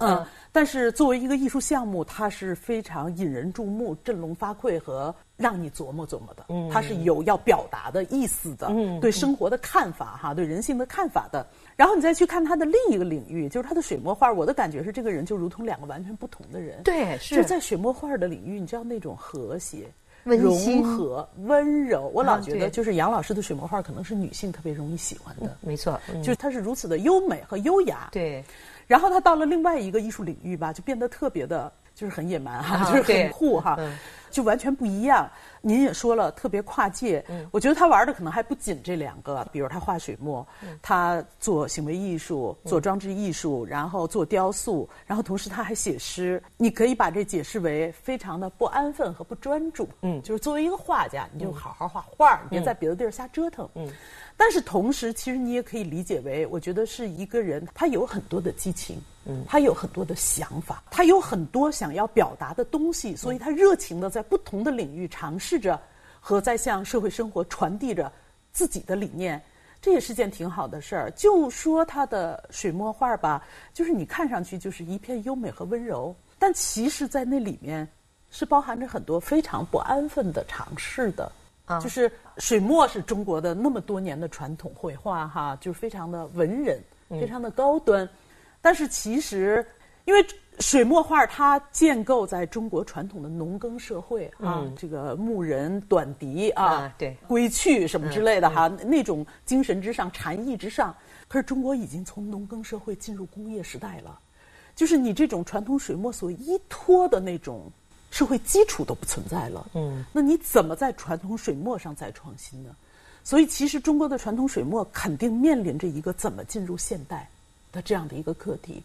[SPEAKER 6] 嗯，(laughs) 但是作为一个艺术项目，它是非常引人注目、振聋发聩和让你琢磨琢磨的。嗯，它是有要表达的意思的，对生活的看法哈，对人性的看法的。然后你再去看他的另一个领域，就是他的水墨画。我的感觉是，这个人就如同两个完全不同的人。
[SPEAKER 4] 对，是
[SPEAKER 6] 在水墨画的领域，你知道那种和谐。
[SPEAKER 4] 融
[SPEAKER 6] 合温柔，我老觉得就是杨老师的水墨画可能是女性特别容易喜欢的。
[SPEAKER 4] 没错，
[SPEAKER 6] 就是它是如此的优美和优雅。
[SPEAKER 4] 对，
[SPEAKER 6] 然后他到了另外一个艺术领域吧，就变得特别的，就是很野蛮哈，就是很酷哈。就完全不一样。您也说了，特别跨界。嗯，我觉得他玩的可能还不仅这两个，比如他画水墨，他做行为艺术，做装置艺术，然后做雕塑，然后同时他还写诗。你可以把这解释为非常的不安分和不专注。嗯，就是作为一个画家，你就好好画画，别在别的地儿瞎折腾。嗯，但是同时，其实你也可以理解为，我觉得是一个人，他有很多的激情。嗯，他有很多的想法，他有很多想要表达的东西，所以他热情的在不同的领域尝试着，和在向社会生活传递着自己的理念，这也是件挺好的事儿。就说他的水墨画吧，就是你看上去就是一片优美和温柔，但其实，在那里面是包含着很多非常不安分的尝试的。啊，就是水墨是中国的那么多年的传统绘画，哈，就是非常的文人，非常的高端。但是其实，因为水墨画它建构在中国传统的农耕社会啊，这个牧人、短笛啊，
[SPEAKER 4] 对，
[SPEAKER 6] 归去什么之类的哈，那种精神之上、禅意之上。可是中国已经从农耕社会进入工业时代了，就是你这种传统水墨所依托的那种社会基础都不存在了。嗯，那你怎么在传统水墨上再创新呢？所以，其实中国的传统水墨肯定面临着一个怎么进入现代。的这样的一个课题，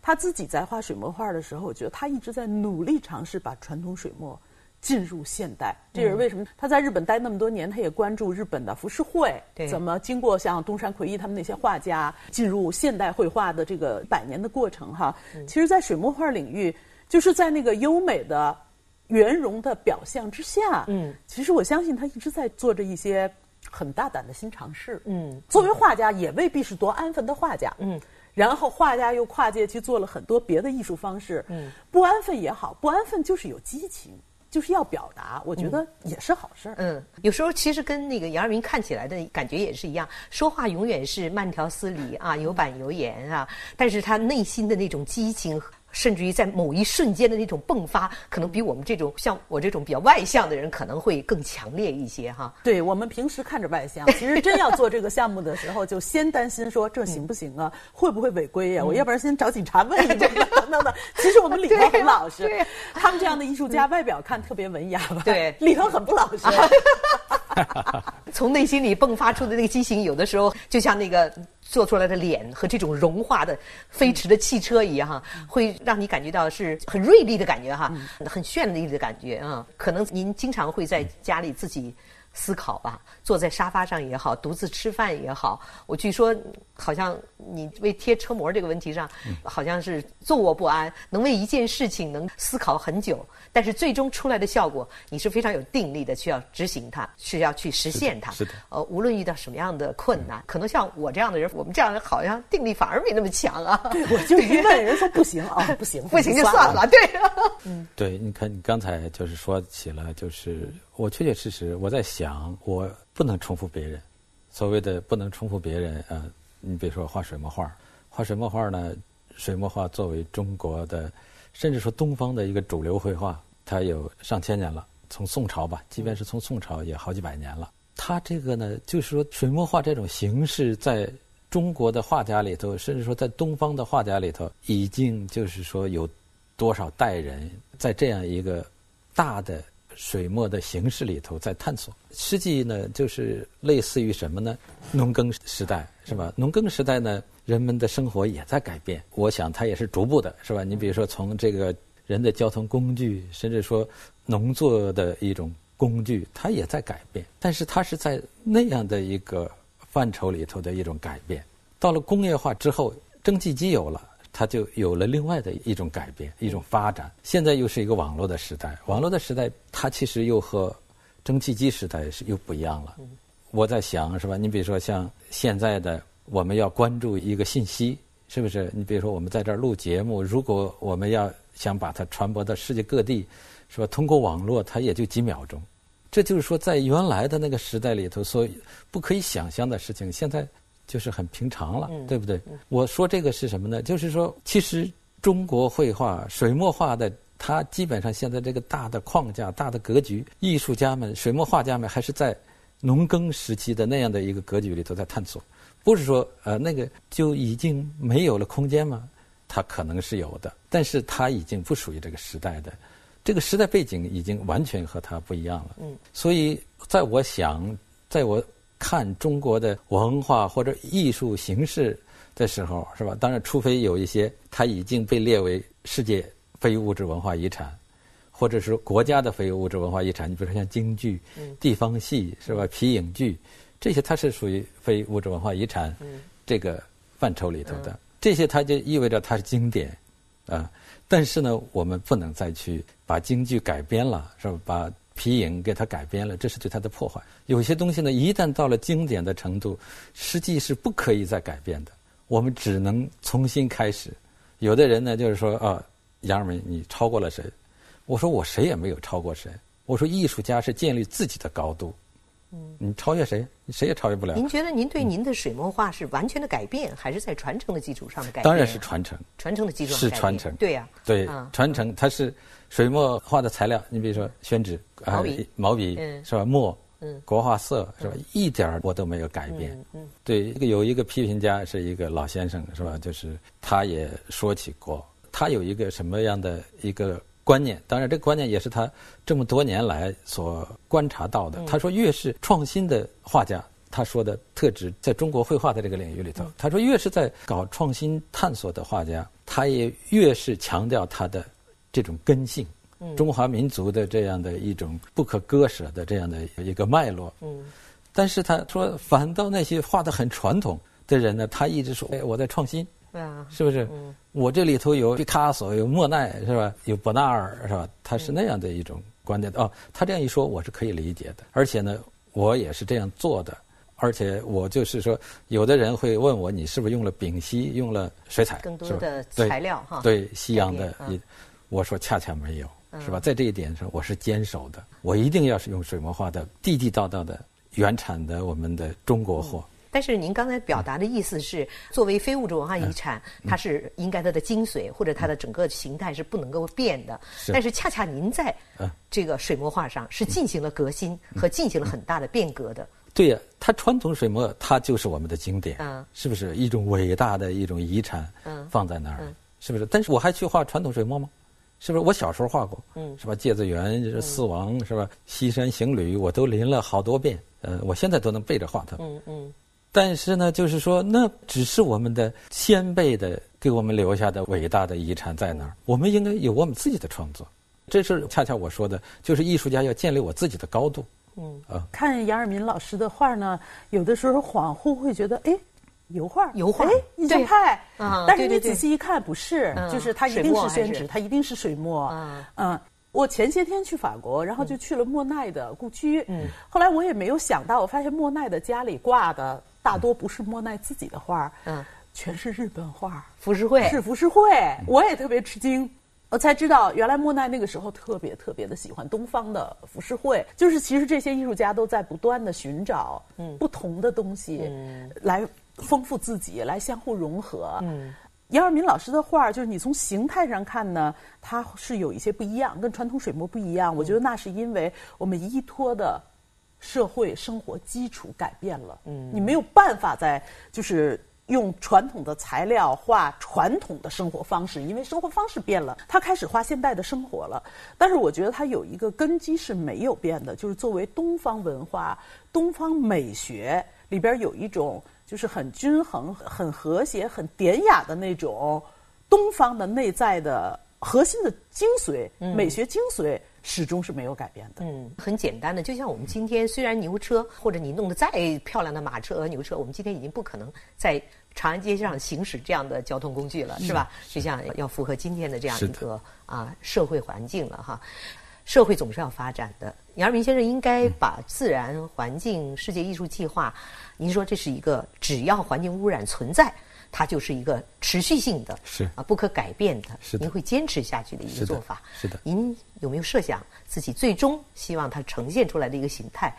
[SPEAKER 6] 他自己在画水墨画的时候，我觉得他一直在努力尝试把传统水墨进入现代。这也是为什么他在日本待那么多年，他也关注日本的浮世绘，怎么经过像东山魁一他们那些画家进入现代绘画的这个百年的过程哈。其实，在水墨画领域，就是在那个优美的圆融的表象之下，嗯，其实我相信他一直在做着一些很大胆的新尝试。嗯，作为画家，也未必是多安分的画家。嗯。然后画家又跨界去做了很多别的艺术方式，嗯，不安分也好，不安分就是有激情，就是要表达，我觉得也是好事儿。
[SPEAKER 4] 嗯，有时候其实跟那个杨二明看起来的感觉也是一样，说话永远是慢条斯理啊，有板有眼啊，但是他内心的那种激情。甚至于在某一瞬间的那种迸发，可能比我们这种像我这种比较外向的人可能会更强烈一些哈。
[SPEAKER 6] 对我们平时看着外向，(laughs) 其实真要做这个项目的时候，就先担心说这行不行啊，(laughs) 会不会违规呀？我要不然先找警察问一问 (laughs) 等等。其实我们里头很老实，他们这样的艺术家外表看特别文雅吧？
[SPEAKER 4] 对，
[SPEAKER 6] 里头很不老实。(laughs)
[SPEAKER 4] 从内心里迸发出的那个激情，有的时候就像那个。做出来的脸和这种融化的飞驰的汽车一样，哈，会让你感觉到是很锐利的感觉，哈，很绚丽的感觉啊。可能您经常会在家里自己思考吧，坐在沙发上也好，独自吃饭也好。我据说，好像你为贴车膜这个问题上，好像是坐卧不安，能为一件事情能思考很久。但是最终出来的效果，你是非常有定力的，需要执行它，是要去实现它。
[SPEAKER 5] 是的。
[SPEAKER 4] 呃，无论遇到什么样的困难，可能像我这样的人，我们这样人好像定力反而没那么强啊。
[SPEAKER 6] 对，我就一问人说不行 (laughs) 啊，不行，
[SPEAKER 4] 不行就算了。对。
[SPEAKER 5] 嗯。对，你看你刚才就是说起了，就是我确确实实我在想，我不能重复别人。所谓的不能重复别人，呃，你比如说画水墨画，画水墨画呢，水墨画作为中国的。甚至说东方的一个主流绘画，它有上千年了。从宋朝吧，即便是从宋朝也好几百年了。它这个呢，就是说水墨画这种形式，在中国的画家里头，甚至说在东方的画家里头，已经就是说有多少代人在这样一个大的水墨的形式里头在探索。实际呢，就是类似于什么呢？农耕时代是吧？农耕时代呢？人们的生活也在改变，我想它也是逐步的，是吧？你比如说从这个人的交通工具，甚至说农作的一种工具，它也在改变。但是它是在那样的一个范畴里头的一种改变。到了工业化之后，蒸汽机有了，它就有了另外的一种改变、一种发展。现在又是一个网络的时代，网络的时代它其实又和蒸汽机时代是又不一样了。我在想，是吧？你比如说像现在的。我们要关注一个信息，是不是？你比如说，我们在这儿录节目，如果我们要想把它传播到世界各地，是吧？通过网络，它也就几秒钟。这就是说，在原来的那个时代里头，所不可以想象的事情，现在就是很平常了，对不对？我说这个是什么呢？就是说，其实中国绘画水墨画的，它基本上现在这个大的框架、大的格局，艺术家们、水墨画家们还是在农耕时期的那样的一个格局里头在探索。不是说呃那个就已经没有了空间吗？它可能是有的，但是它已经不属于这个时代的这个时代背景已经完全和它不一样了。嗯，所以在我想，在我看中国的文化或者艺术形式的时候，是吧？当然，除非有一些它已经被列为世界非物质文化遗产，或者是国家的非物质文化遗产。你比如说像京剧、地方戏，是吧？皮影剧，这些它是属于非物质文化遗产这个范畴里头的。这些它就意味着它是经典，啊。但是呢，我们不能再去把京剧改编了，是吧？把皮影给它改编了，这是对它的破坏。有些东西呢，一旦到了经典的程度，实际是不可以再改变的。我们只能重新开始。有的人呢，就是说啊，杨二梅，你超过了谁？我说我谁也没有超过谁。我说艺术家是建立自己的高度。嗯，你超越谁？你谁也超越不了。
[SPEAKER 4] 您觉得您对您的水墨画是完全的改变，还是在传承的基础上的改变？
[SPEAKER 5] 当然是传承。
[SPEAKER 4] 传承的基础上
[SPEAKER 5] 是传承。
[SPEAKER 4] 对呀。
[SPEAKER 5] 对，传承它是水墨画的材料。你比如说宣纸、
[SPEAKER 4] 毛笔、
[SPEAKER 5] 毛笔是吧？墨、国画色是吧？一点儿我都没有改变。嗯。对，这个有一个批评家是一个老先生是吧？就是他也说起过，他有一个什么样的一个。观念，当然，这个观念也是他这么多年来所观察到的。他说，越是创新的画家，他说的特质，在中国绘画的这个领域里头，他说，越是在搞创新探索的画家，他也越是强调他的这种根性，中华民族的这样的一种不可割舍的这样的一个脉络。嗯，但是他说，反倒那些画的很传统的人呢，他一直说，哎，我在创新。啊，是不是？我这里头有毕卡索，有莫奈，是吧？有伯纳尔，是吧？他是那样的一种观点。哦，他这样一说，我是可以理解的。而且呢，我也是这样做的。而且我就是说，有的人会问我，你是不是用了丙烯，用了水彩？
[SPEAKER 4] 更多的材料哈。
[SPEAKER 5] 对西洋的，我说恰恰没有，是吧？在这一点上，我是坚守的。我一定要是用水墨画的地地道道的原产的我们的中国货。
[SPEAKER 4] 但是您刚才表达的意思是，作为非物质文化遗产，它是应该它的精髓或者它的整个形态是不能够变的。但是恰恰您在这个水墨画上是进行了革新和进行了很大的变革的。
[SPEAKER 5] 对呀，它传统水墨它就是我们的经典，是不是一种伟大的一种遗产？放在那儿，是不是？但是我还去画传统水墨吗？是不是？我小时候画过，是吧？芥子园、四王，是吧？西山行旅，我都临了好多遍。呃，我现在都能背着画它。嗯嗯。但是呢，就是说，那只是我们的先辈的给我们留下的伟大的遗产在那儿。我们应该有我们自己的创作，这是恰恰我说的，就是艺术家要建立我自己的高度。嗯
[SPEAKER 6] 啊，看杨尔民老师的画呢，有的时候恍惚会觉得，哎，油画，
[SPEAKER 4] 油画，哎，
[SPEAKER 6] 印象派。啊，但是你仔细一看，不是，就是它一定是宣纸，它一定是水墨。嗯，我前些天去法国，然后就去了莫奈的故居。嗯，后来我也没有想到，我发现莫奈的家里挂的。大多不是莫奈自己的画嗯，全是日本画
[SPEAKER 4] 浮世绘。
[SPEAKER 6] 是浮世绘，我也特别吃惊，我才知道原来莫奈那个时候特别特别的喜欢东方的浮世绘，就是其实这些艺术家都在不断的寻找嗯。不同的东西，来丰富自己，来相互融合。嗯，杨二民老师的画就是你从形态上看呢，它是有一些不一样，跟传统水墨不一样。我觉得那是因为我们依托的。社会生活基础改变了，嗯，你没有办法再就是用传统的材料画传统的生活方式，因为生活方式变了，他开始画现代的生活了。但是我觉得他有一个根基是没有变的，就是作为东方文化、东方美学里边有一种就是很均衡、很和谐、很典雅的那种东方的内在的核心的精髓、美学精髓。始终是没有改变的。嗯，
[SPEAKER 4] 很简单的，就像我们今天虽然牛车或者你弄得再漂亮的马车、牛车，我们今天已经不可能在长安街上行驶这样的交通工具了，是吧？就像要符合今天的这样一个啊社会环境了哈。社会总是要发展的。杨二明先生应该把自然环境世界艺术计划，您说这是一个只要环境污染存在。它就是一个持续性的，
[SPEAKER 5] 是
[SPEAKER 4] 啊，不可改变的，
[SPEAKER 5] 是
[SPEAKER 4] 您会坚持下去的一个做法。
[SPEAKER 5] 是的，
[SPEAKER 4] 您有没有设想自己最终希望它呈现出来的一个形态？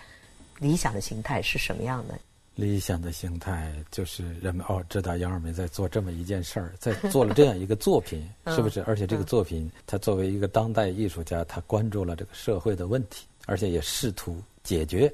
[SPEAKER 4] 理想的形态是什么样的？
[SPEAKER 5] 理想的形态就是人们哦，知道杨二梅在做这么一件事儿，在做了这样一个作品，是不是？而且这个作品，他作为一个当代艺术家，他关注了这个社会的问题，而且也试图解决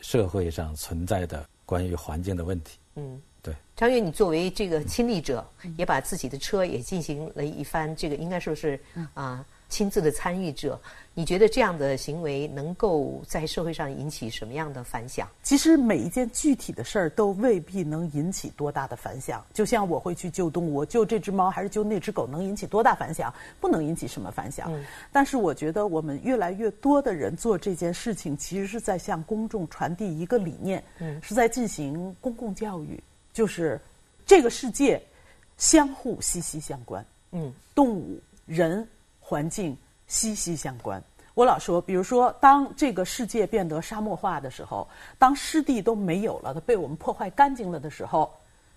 [SPEAKER 5] 社会上存在的关于环境的问题。嗯。对，
[SPEAKER 4] 张悦，你作为这个亲历者，也把自己的车也进行了一番这个，应该说是啊亲自的参与者。你觉得这样的行为能够在社会上引起什么样的反响？
[SPEAKER 6] 其实每一件具体的事儿都未必能引起多大的反响。就像我会去救动物，救这只猫还是救那只狗，能引起多大反响？不能引起什么反响。但是我觉得我们越来越多的人做这件事情，其实是在向公众传递一个理念，是在进行公共教育，就是这个世界相互息息相关。嗯，动物、人、环境。息息相关。我老说，比如说，当这个世界变得沙漠化的时候，当湿地都没有了，它被我们破坏干净了的时候，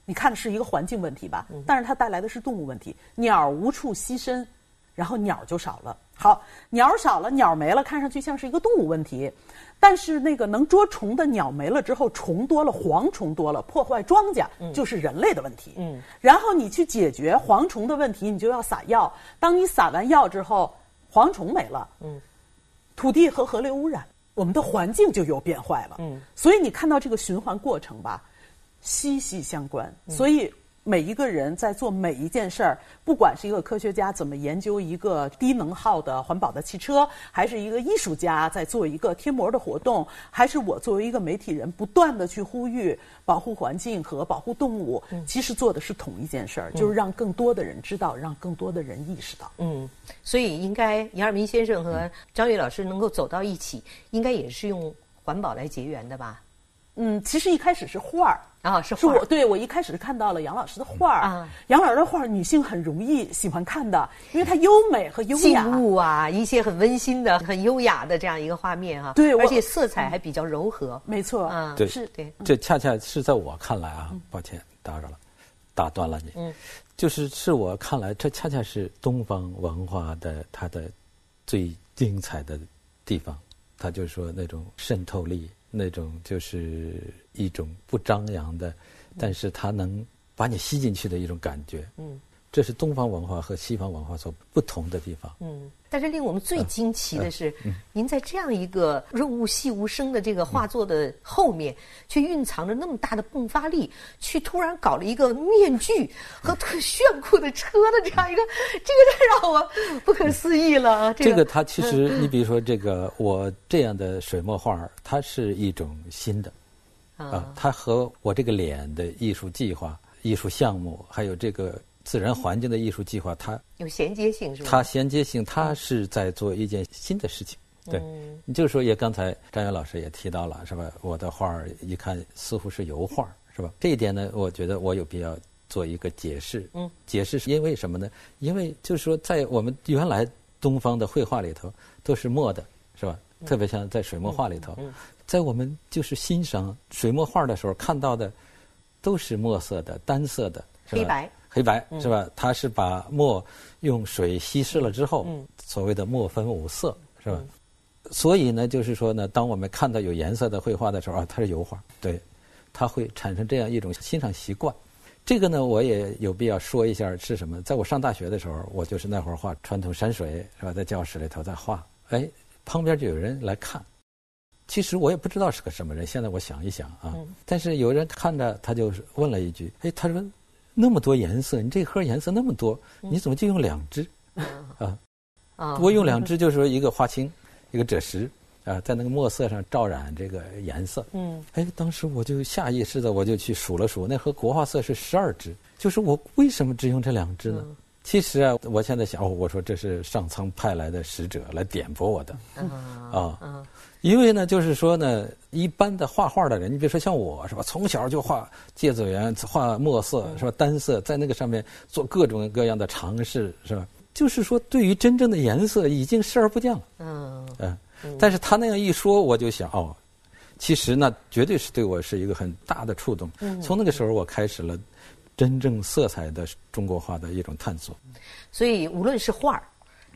[SPEAKER 6] 你看的是一个环境问题吧？但是它带来的是动物问题，鸟无处栖身，然后鸟就少了。好，鸟少了，鸟没了，看上去像是一个动物问题，但是那个能捉虫的鸟没了之后，虫多了，蝗虫多了，破坏庄稼，就是人类的问题。嗯，然后你去解决蝗虫的问题，你就要撒药。当你撒完药之后，蝗虫没了，嗯，土地和河流污染，我们的环境就又变坏了，嗯，所以你看到这个循环过程吧，息息相关，所以。每一个人在做每一件事儿，不管是一个科学家怎么研究一个低能耗的环保的汽车，还是一个艺术家在做一个贴膜的活动，还是我作为一个媒体人不断的去呼吁保护环境和保护动物，其实做的是同一件事儿，就是让更多的人知道，让更多的人意识到。嗯，
[SPEAKER 4] 所以应该杨二明先生和张悦老师能够走到一起，应该也是用环保来结缘的吧？
[SPEAKER 6] 嗯，其实一开始是画儿。
[SPEAKER 4] 啊，是
[SPEAKER 6] 是我对我一开始是看到了杨老师的画儿，杨老师的画儿女性很容易喜欢看的，因为它优美和优雅。
[SPEAKER 4] 静物啊，一些很温馨的、很优雅的这样一个画面哈。
[SPEAKER 6] 对，
[SPEAKER 4] 而且色彩还比较柔和。
[SPEAKER 6] 没错，
[SPEAKER 5] 嗯，对，是，对。这恰恰是在我看来啊，抱歉打扰了，打断了你。嗯，就是是我看来，这恰恰是东方文化的它的最精彩的地方，它就是说那种渗透力。那种就是一种不张扬的，但是它能把你吸进去的一种感觉。嗯，这是东方文化和西方文化所不同的地方。嗯。
[SPEAKER 4] 但是令我们最惊奇的是，您在这样一个润物细无声的这个画作的后面，却蕴藏着那么大的迸发力，去突然搞了一个面具和特炫酷的车的这样一个，这个太让我不可思议了。
[SPEAKER 5] 这个它其实，你比如说这个我这样的水墨画，它是一种新的啊，它和我这个脸的艺术计划、艺术项目，还有这个。自然环境的艺术计划，它
[SPEAKER 4] 有衔接性，是吧？
[SPEAKER 5] 它衔接性，它是在做一件新的事情。对，你就说也刚才张元老师也提到了，是吧？我的画儿一看似乎是油画，是吧？这一点呢，我觉得我有必要做一个解释。嗯，解释是因为什么呢？因为就是说，在我们原来东方的绘画里头都是墨的，是吧？特别像在水墨画里头，在我们就是欣赏水墨画的时候看到的都是墨色的、单色的，
[SPEAKER 4] 黑白。
[SPEAKER 5] 黑白是吧？它是把墨用水稀释了之后，所谓的墨分五色是吧？所以呢，就是说呢，当我们看到有颜色的绘画的时候啊，它是油画，对，它会产生这样一种欣赏习惯。这个呢，我也有必要说一下是什么。在我上大学的时候，我就是那会儿画传统山水是吧？在教室里头在画，哎，旁边就有人来看。其实我也不知道是个什么人。现在我想一想啊，但是有人看着他就问了一句：“哎，他说。”那么多颜色，你这盒颜色那么多，你怎么就用两只？啊，啊，我用两只就是说一个花青，一个赭石，啊，在那个墨色上照染这个颜色。嗯，哎，当时我就下意识的我就去数了数，那盒国画色是十二支，就是我为什么只用这两支呢？其实啊，我现在想，哦，我说这是上苍派来的使者来点拨我的。啊，啊。因为呢，就是说呢，一般的画画的人，你比如说像我是吧，从小就画芥子园，画墨色是吧，单色，在那个上面做各种各样的尝试是吧？就是说，对于真正的颜色已经视而不见了。嗯嗯。但是他那样一说，我就想哦，其实呢绝对是对我是一个很大的触动。嗯。从那个时候，我开始了真正色彩的中国画的一种探索。
[SPEAKER 4] 所以，无论是画儿，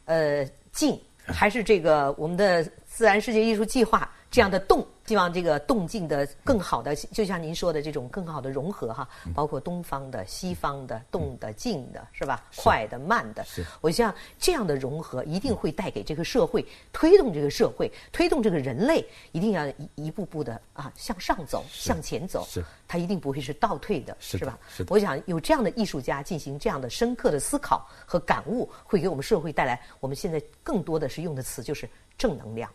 [SPEAKER 4] 呃，静，还是这个我们的。自然世界艺术计划这样的动。希望这个动静的更好的，就像您说的这种更好的融合哈，包括东方的、西方的、动的、静的，是吧？快的、慢的，我想这样的融合一定会带给这个社会，推动这个社会，推动这个人类，一定要一一步步的啊向上走，向前走，
[SPEAKER 5] 是，
[SPEAKER 4] 它一定不会是倒退的，
[SPEAKER 5] 是
[SPEAKER 4] 吧？
[SPEAKER 5] 是的。
[SPEAKER 4] 我想有这样的艺术家进行这样的深刻的思考和感悟，会给我们社会带来我们现在更多的是用的词就是正能量。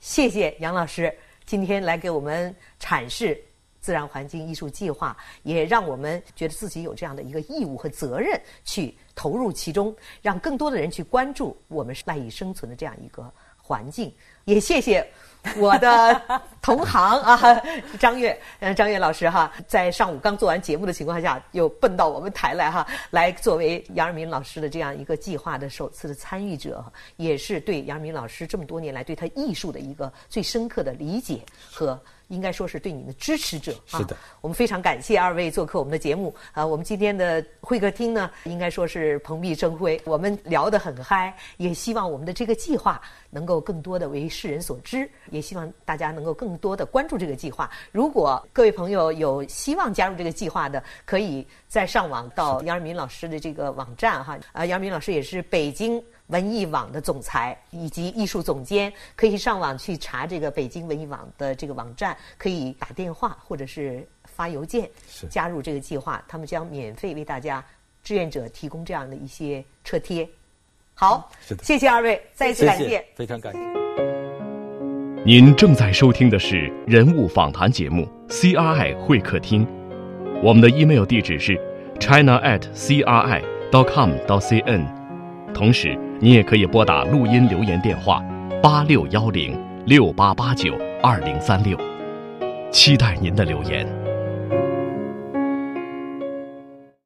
[SPEAKER 4] 谢谢杨老师。今天来给我们阐释自然环境艺术计划，也让我们觉得自己有这样的一个义务和责任去投入其中，让更多的人去关注我们赖以生存的这样一个环境。也谢谢。我的同行啊，(laughs) 张悦，嗯，张悦老师哈，在上午刚做完节目的情况下，又奔到我们台来哈，来作为杨尔明老师的这样一个计划的首次的参与者，也是对杨二明老师这么多年来对他艺术的一个最深刻的理解和。应该说是对你的支持者
[SPEAKER 5] 啊，是的，
[SPEAKER 4] 我们非常感谢二位做客我们的节目啊。我们今天的会客厅呢，应该说是蓬荜生辉，我们聊得很嗨，也希望我们的这个计划能够更多的为世人所知，也希望大家能够更多的关注这个计划。如果各位朋友有希望加入这个计划的，可以再上网到杨二民老师的这个网站哈。啊，杨二民老师也是北京。文艺网的总裁以及艺术总监可以上网去查这个北京文艺网的这个网站，可以打电话或者是发邮件加入这个计划，他们将免费为大家志愿者提供这样的一些车贴。好，谢谢二位，再次感谢，
[SPEAKER 5] 非常感谢。
[SPEAKER 1] 您正在收听的是人物访谈节目《CRI 会客厅》，我们的 email 地址是 china at cri dot com dot cn，同时。你也可以拨打录音留言电话八六幺零六八八九二零三六，期待您的留言。